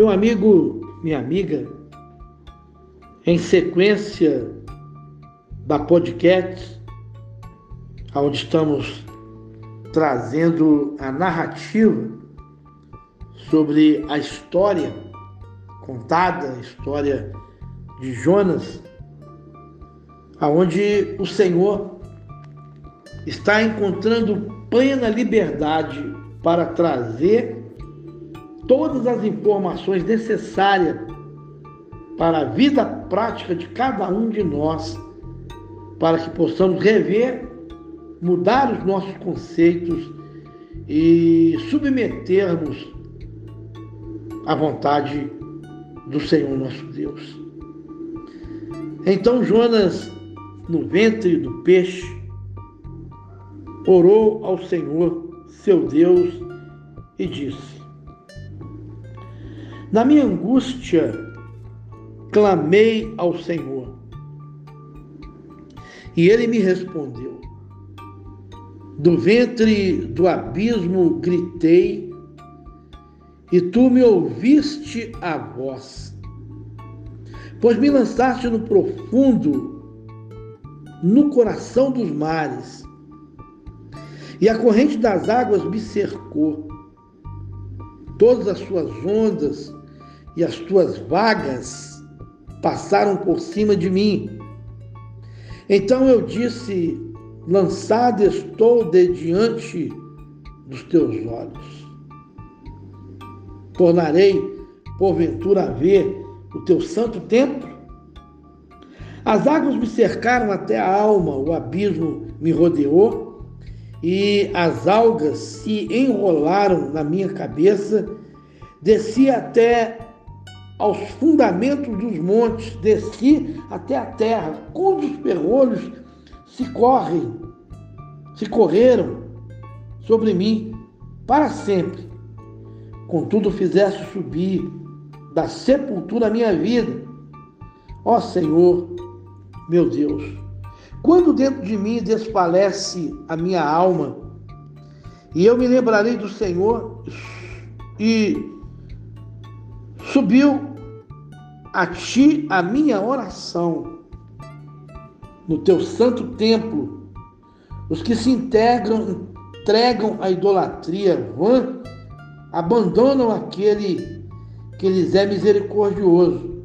Meu amigo, minha amiga, em sequência da podcast, onde estamos trazendo a narrativa sobre a história contada, a história de Jonas, aonde o Senhor está encontrando plena liberdade para trazer todas as informações necessárias para a vida prática de cada um de nós, para que possamos rever, mudar os nossos conceitos e submetermos à vontade do Senhor nosso Deus. Então Jonas, no ventre do peixe, orou ao Senhor, seu Deus, e disse: Na minha angústia, clamei ao Senhor, e ele me respondeu. Do ventre do abismo gritei, e tu me ouviste a voz. Pois me lançaste no profundo, no coração dos mares, e a corrente das águas me cercou. Todas as suas ondas e as tuas vagas passaram por cima de mim. Então eu disse: Lançado estou de diante dos teus olhos. Tornarei, porventura, a ver o teu santo templo? As águas me cercaram até a alma, o abismo me rodeou e as algas se enrolaram na minha cabeça, desci até aos fundamentos dos montes, desci até a terra, quando os ferrolhos se correm, se correram sobre mim para sempre. Contudo, fizeste subir da sepultura a minha vida. Ó Senhor, meu Deus, quando dentro de mim desfalece a minha alma, e eu me lembrarei do Senhor, e subiu a ti a minha oração no teu santo templo. Os que se integram, entregam a idolatria vã, abandonam aquele que lhes é misericordioso,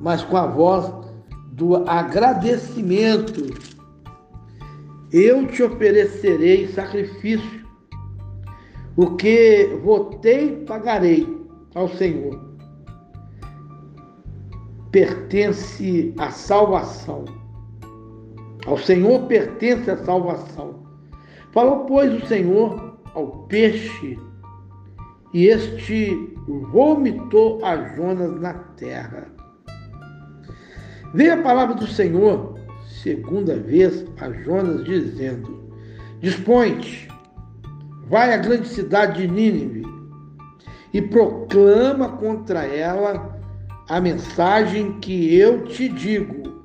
mas com a voz do agradecimento. Eu te oferecerei sacrifício. O que votei, pagarei ao Senhor. Pertence a salvação. Ao Senhor pertence a salvação. Falou, pois, o Senhor ao peixe, e este vomitou a Jonas na terra. Veio a palavra do Senhor, segunda vez, a Jonas, dizendo: Dispõe-te, vai à grande cidade de Nínive e proclama contra ela a mensagem que eu te digo.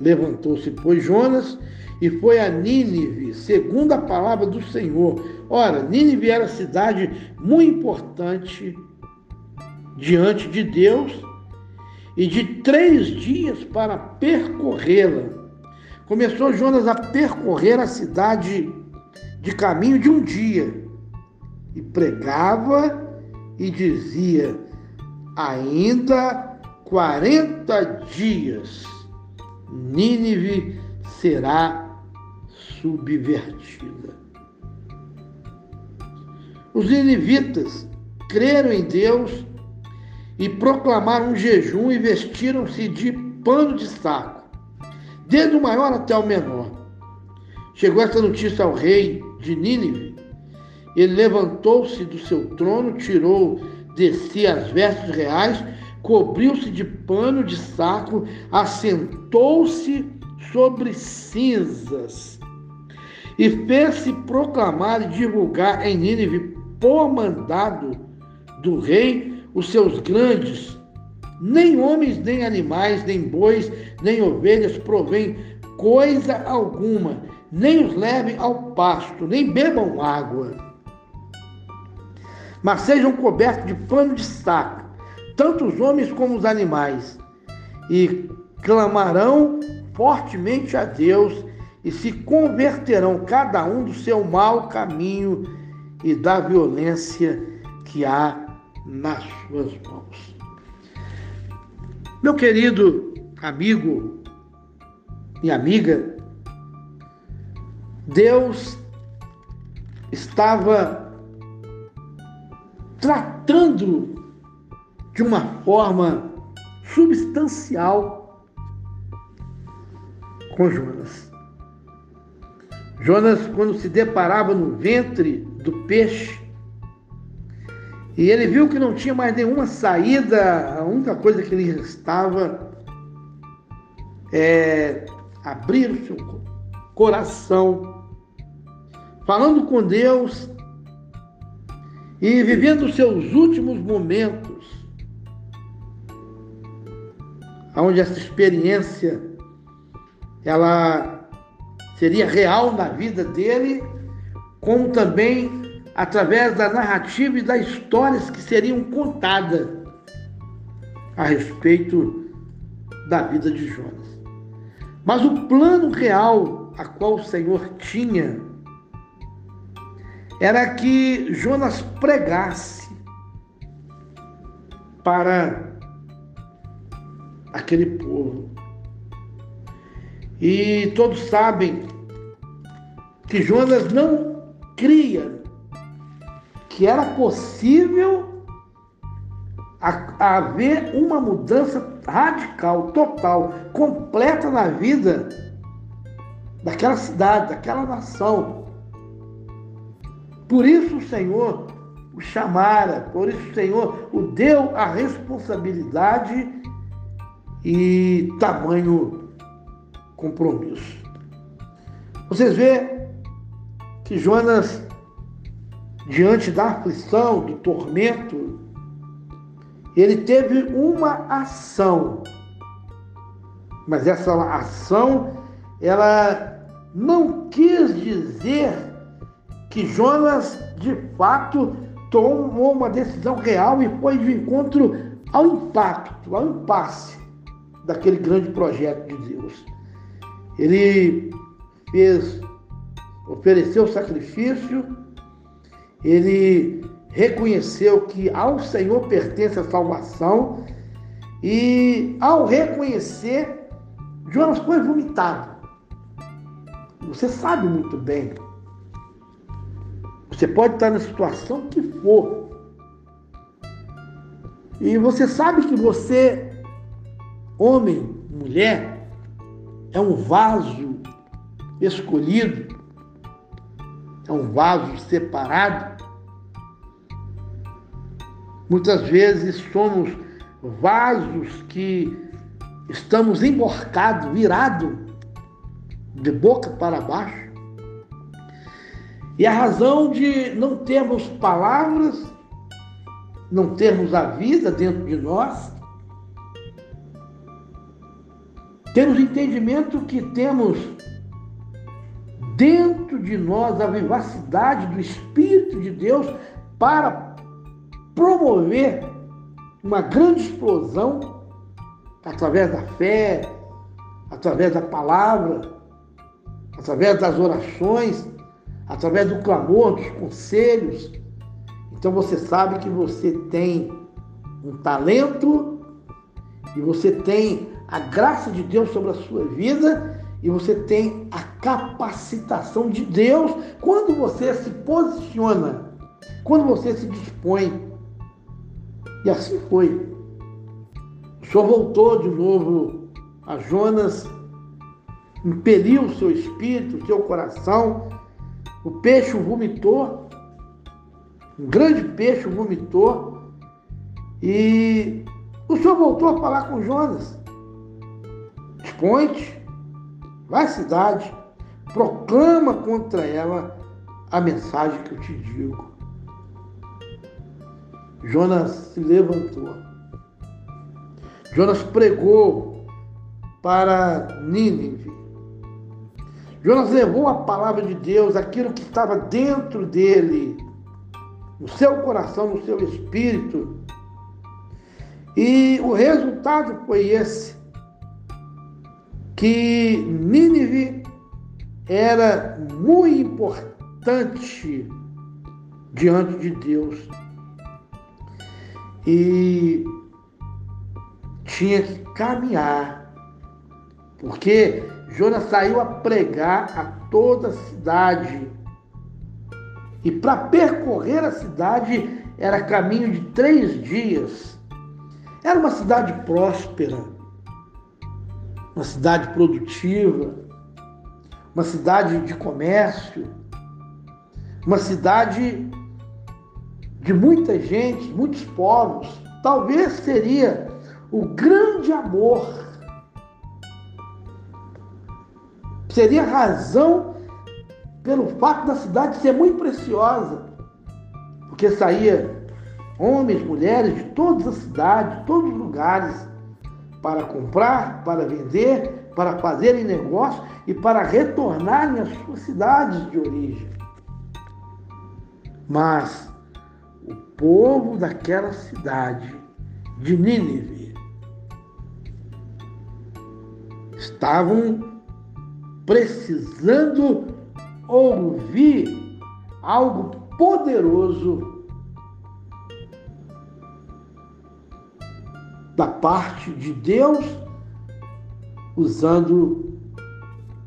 Levantou-se, pois, Jonas e foi a Nínive, segundo a palavra do Senhor. Ora, Nínive era cidade muito importante diante de Deus e de três dias para percorrê-la. Começou Jonas a percorrer a cidade de caminho de um dia e pregava e dizia: ainda quarenta dias Nínive será subvertida. Os ninivitas creram em Deus e proclamaram um jejum e vestiram-se de pano de saco, desde o maior até o menor. Chegou essa notícia ao rei de Nínive. Ele levantou-se do seu trono, tirou de si as vestes reais, cobriu-se de pano de saco, assentou-se sobre cinzas e fez-se proclamar e divulgar em Nínive por mandado do rei os seus grandes, nem homens, nem animais, nem bois, nem ovelhas provém coisa alguma, nem os levem ao pasto, nem bebam água. Mas sejam cobertos de pano de saco, tanto os homens como os animais, e clamarão fortemente a Deus e se converterão cada um do seu mau caminho e da violência que há nas suas mãos. Meu querido amigo e amiga, Deus estava tratando de uma forma substancial com Jonas. Jonas, quando se deparava no ventre do peixe, e ele viu que não tinha mais nenhuma saída, a única coisa que lhe restava é abrir o seu coração, falando com Deus e vivendo seus últimos momentos, onde essa experiência ela seria real na vida dele, como também através da narrativa e das histórias que seriam contadas a respeito da vida de Jonas. Mas o plano real a qual o Senhor tinha era que Jonas pregasse para aquele povo. E todos sabem que Jonas não cria que era possível haver uma mudança radical, total, completa na vida daquela cidade, daquela nação. Por isso o Senhor o chamara, por isso o Senhor o deu a responsabilidade e tamanho compromisso. Vocês vê que Jonas, diante da aflição, do tormento, ele teve uma ação. Mas essa ação, ela não quis dizer que Jonas, de fato, tomou uma decisão real e foi de encontro ao impacto, ao impasse daquele grande projeto de Deus. Ele fez, ofereceu sacrifício, ele reconheceu que ao Senhor pertence a salvação e ao reconhecer, Jonas foi vomitado. Você sabe muito bem. Você pode estar na situação que for. E você sabe que você, homem, mulher, é um vaso escolhido, é um vaso separado. Muitas vezes somos vasos que estamos emborcados, virados de boca para baixo. E a razão de não termos palavras, não termos a vida dentro de nós, Temos entendimento que temos dentro de nós a vivacidade do Espírito de Deus para promover uma grande explosão através da fé, através da palavra, através das orações, através do clamor, dos conselhos. Então você sabe que você tem um talento e você tem a graça de Deus sobre a sua vida e você tem a capacitação de Deus quando você se posiciona, quando você se dispõe. E assim foi. O Senhor voltou de novo a Jonas, impeliu o seu espírito, o seu coração. O peixe vomitou, um grande peixe vomitou, e o Senhor voltou a falar com Jonas. Dispõe-te, vai à cidade, proclama contra ela a mensagem que eu te digo. Jonas se levantou. Jonas pregou para Nínive. Jonas levou a palavra de Deus, aquilo que estava dentro dele, no seu coração, no seu espírito. E o resultado foi esse: que Nínive era muito importante diante de Deus. E tinha que caminhar, porque Jonas saiu a pregar a toda a cidade. E para percorrer a cidade era caminho de três dias. Era uma cidade próspera, uma cidade produtiva, uma cidade de comércio, uma cidade de muita gente, muitos povos. Talvez seria o grande amor, seria razão pelo fato da cidade ser muito preciosa, porque saía homens, mulheres de todas as cidades, de todos os lugares, para comprar, para vender, para fazerem negócio e para retornarem às suas cidades de origem. Mas o povo daquela cidade de Nínive estavam precisando ouvir algo poderoso da parte de Deus usando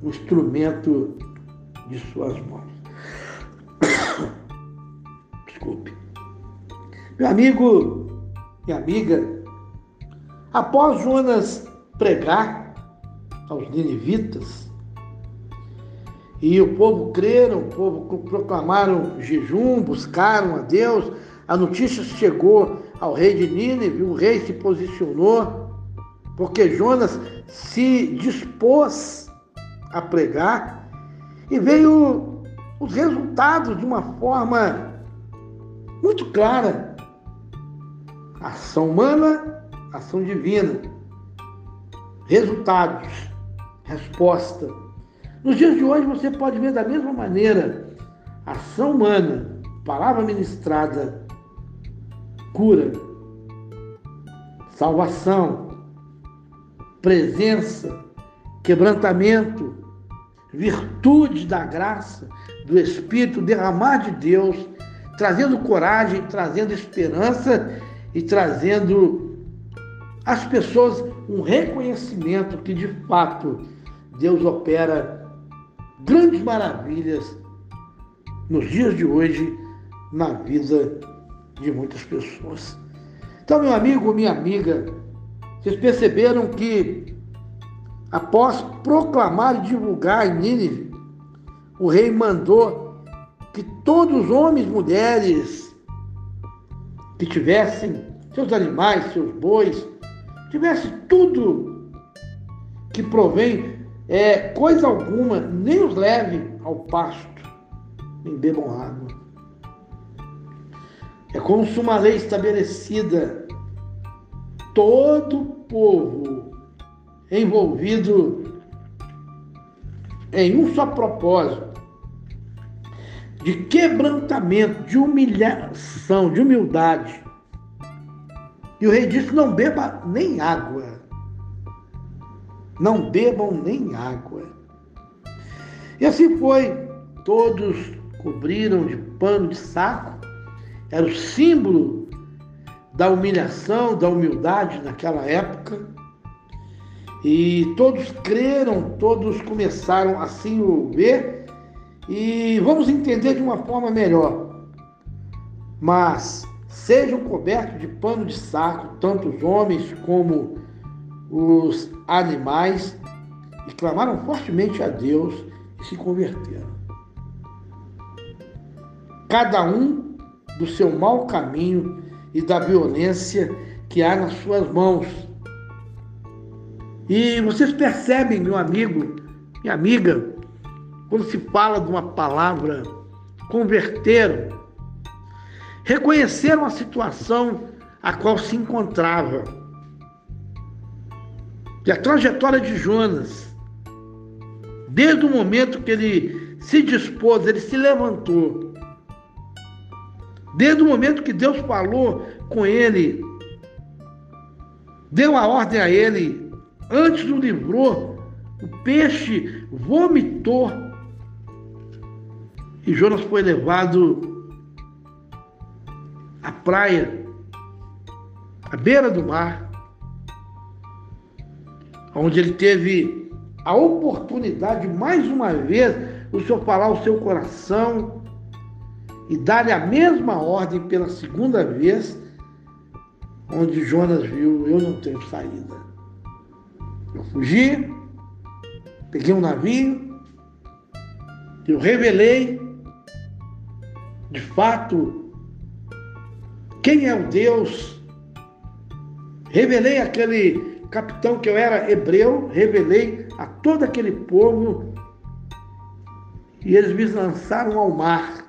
o instrumento de suas mãos. Desculpe. Meu amigo, minha amiga, após Jonas pregar aos ninivitas, e o povo creram, o povo proclamaram jejum, buscaram a Deus, a notícia chegou ao rei de Nínive, o rei se posicionou, porque Jonas se dispôs a pregar e veio os resultados de uma forma muito clara. Ação humana, ação divina. Resultados, resposta. Nos dias de hoje você pode ver da mesma maneira ação humana, palavra ministrada, cura, salvação, presença, quebrantamento, virtude da graça, do Espírito derramar de Deus trazendo coragem, trazendo esperança e trazendo às pessoas um reconhecimento que de fato Deus opera grandes maravilhas nos dias de hoje na vida de muitas pessoas. Então, meu amigo, minha amiga, vocês perceberam que após proclamar e divulgar em Nínive, o rei mandou que todos os homens e mulheres que tivessem seus animais, seus bois, tivesse tudo que provém é, coisa alguma, nem os leve ao pasto, nem bebam água. É como se uma lei estabelecida, todo povo envolvido em um só propósito, de quebrantamento, de humilhação, de humildade. E o rei disse: não beba nem água. Não bebam nem água. E assim foi. Todos cobriram de pano de saco. Era o símbolo da humilhação, da humildade naquela época. E todos creram, todos começaram a se envolver e vamos entender de uma forma melhor. Mas sejam cobertos de pano de saco, tanto os homens como os animais, e clamaram fortemente a Deus e se converteram. Cada um do seu mau caminho e da violência que há nas suas mãos. E vocês percebem, meu amigo, minha amiga, quando se fala de uma palavra, converteram, reconheceram a situação a qual se encontrava. E a trajetória de Jonas, desde o momento que ele se dispôs, ele se levantou, Desde o momento que Deus falou com ele, deu a ordem a ele, antes o livrou, o peixe vomitou. E Jonas foi levado à praia, à beira do mar, onde ele teve a oportunidade, mais uma vez, o Senhor falar ao seu coração e dar-lhe a mesma ordem pela segunda vez, onde Jonas viu: eu não tenho saída. Eu fugi, peguei um navio, eu revelei, de fato, quem é o Deus. Revelei aquele capitão que eu era hebreu, revelei a todo aquele povo e eles me lançaram ao mar.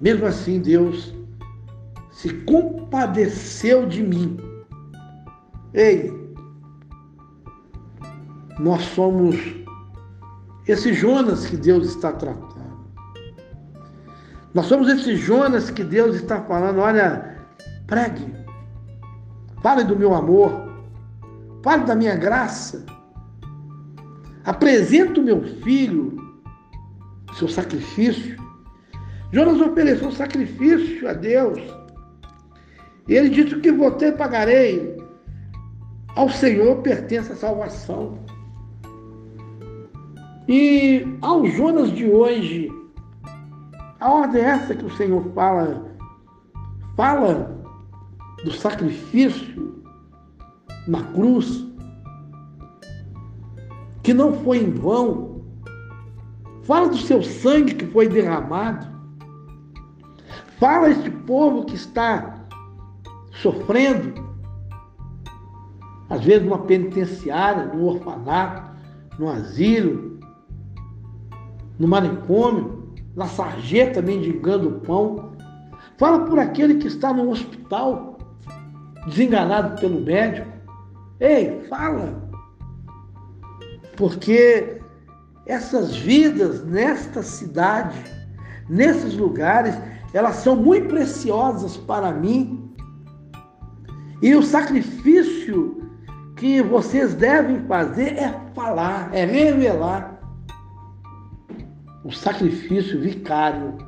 Mesmo assim, Deus se compadeceu de mim. Ei, nós somos esse Jonas que Deus está tratando. Nós somos esse Jonas que Deus está falando: olha, pregue, fale do meu amor, fale da minha graça, apresente o meu filho, seu sacrifício. Jonas ofereceu sacrifício a Deus. E ele disse: O que você pagarei? Ao Senhor pertence a salvação. E ao Jonas de hoje, a ordem é essa que o Senhor fala, fala do sacrifício na cruz, que não foi em vão. Fala do seu sangue que foi derramado. Fala a este povo que está sofrendo, às vezes numa penitenciária, num orfanato, no asilo, no manicômio, na sarjeta mendigando pão. Fala por aquele que está no hospital, desenganado pelo médico. Ei, fala. Porque essas vidas nesta cidade, nesses lugares, elas são muito preciosas para mim. E o sacrifício que vocês devem fazer é falar, é revelar o sacrifício vicário,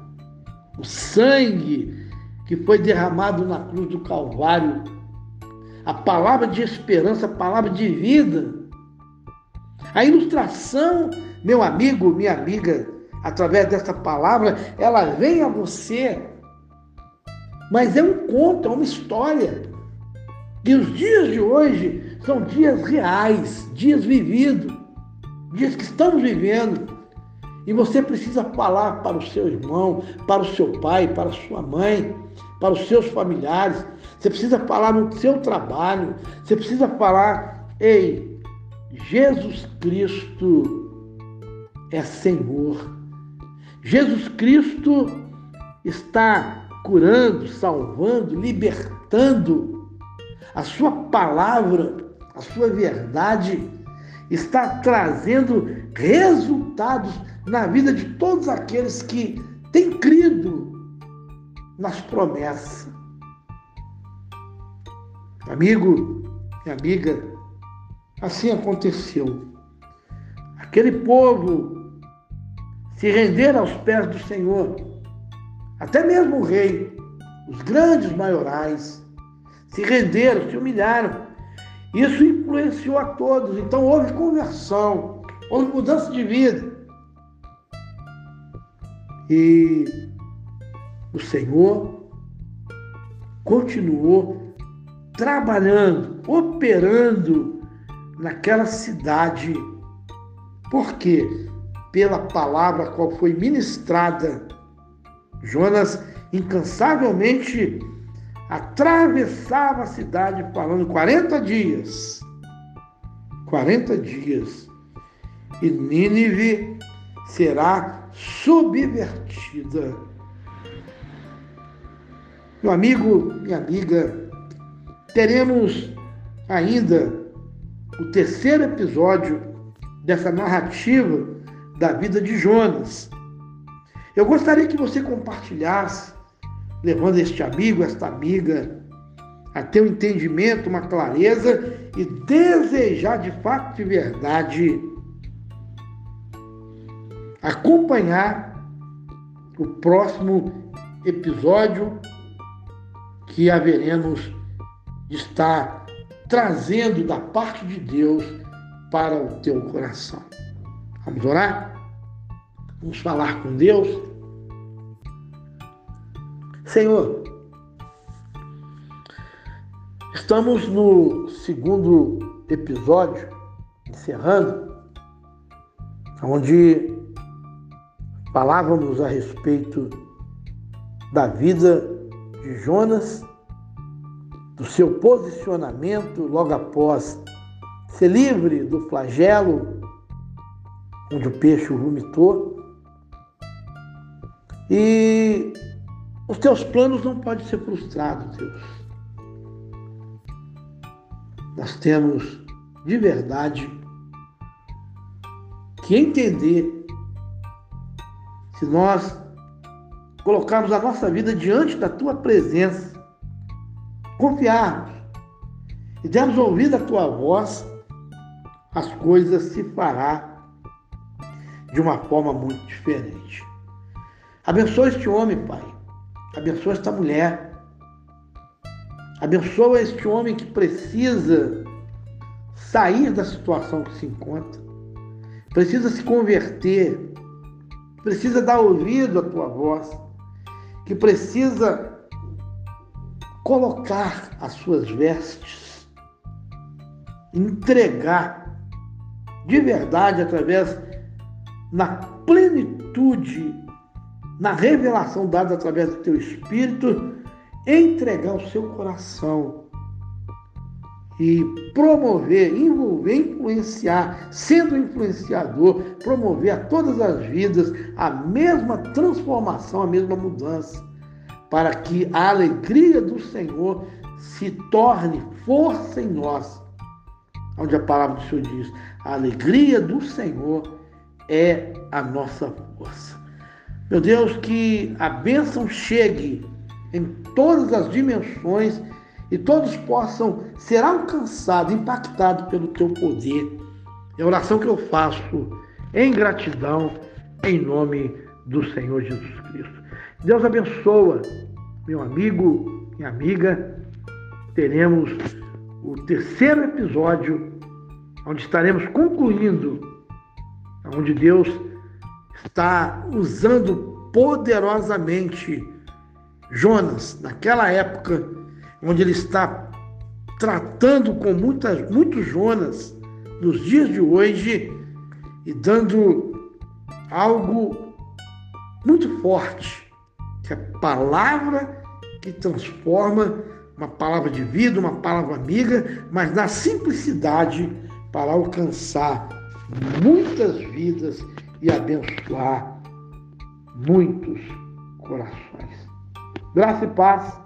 o sangue que foi derramado na cruz do Calvário, a palavra de esperança, a palavra de vida. A ilustração, meu amigo, minha amiga, através dessa palavra, ela vem a você. Mas é um conto, é uma história. E os dias de hoje são dias reais, dias vividos, dias que estamos vivendo. E você precisa falar para o seu irmão, para o seu pai, para a sua mãe, para os seus familiares. Você precisa falar no seu trabalho. Você precisa falar: ei, Jesus Cristo é Senhor. Jesus Cristo está curando, salvando, libertando. A sua palavra, a sua verdade está trazendo resultados na vida de todos aqueles que têm crido nas promessas. Amigo e amiga, assim aconteceu. Aquele povo se render aos pés do Senhor. Até mesmo o rei, os grandes maiorais, se renderam, se humilharam. Isso influenciou a todos. Então houve conversão, houve mudança de vida. E o Senhor continuou trabalhando, operando naquela cidade. Por quê? pela palavra qual foi ministrada. Jonas incansavelmente atravessava a cidade falando 40 dias. 40 dias. E Nínive será subvertida. Meu amigo, minha amiga, teremos ainda o terceiro episódio dessa narrativa da vida de Jonas. Eu gostaria que você compartilhasse, levando este amigo, esta amiga, a ter um entendimento, uma clareza e desejar de fato de verdade acompanhar o próximo episódio que haveremos de estar trazendo da parte de Deus para o teu coração. Vamos orar? Vamos falar com Deus? Senhor, estamos no segundo episódio, encerrando, onde falávamos a respeito da vida de Jonas, do seu posicionamento logo após ser livre do flagelo onde o peixe vomitou. E os teus planos não podem ser frustrados, Deus. Nós temos de verdade que entender se nós colocarmos a nossa vida diante da tua presença, confiarmos e dermos ouvido a tua voz, as coisas se fará de uma forma muito diferente. Abençoa este homem, Pai. Abençoa esta mulher. Abençoa este homem que precisa sair da situação que se encontra. Precisa se converter. Precisa dar ouvido à tua voz. Que precisa colocar as suas vestes, entregar de verdade através na plenitude, na revelação dada através do teu Espírito, entregar o seu coração e promover, envolver, influenciar, sendo influenciador, promover a todas as vidas a mesma transformação, a mesma mudança, para que a alegria do Senhor se torne força em nós. Onde a palavra do Senhor diz: a alegria do Senhor é a nossa força. Meu Deus, que a bênção chegue em todas as dimensões e todos possam ser alcançados, impactados pelo teu poder. É a oração que eu faço em gratidão, em nome do Senhor Jesus Cristo. Deus abençoa, meu amigo, minha amiga. Teremos o terceiro episódio, onde estaremos concluindo onde Deus está usando poderosamente Jonas, naquela época, onde ele está tratando com muitas, muitos Jonas nos dias de hoje e dando algo muito forte, que é a palavra que transforma uma palavra de vida, uma palavra amiga, mas na simplicidade para alcançar muitas vidas e abençoar muitos corações. Graça e paz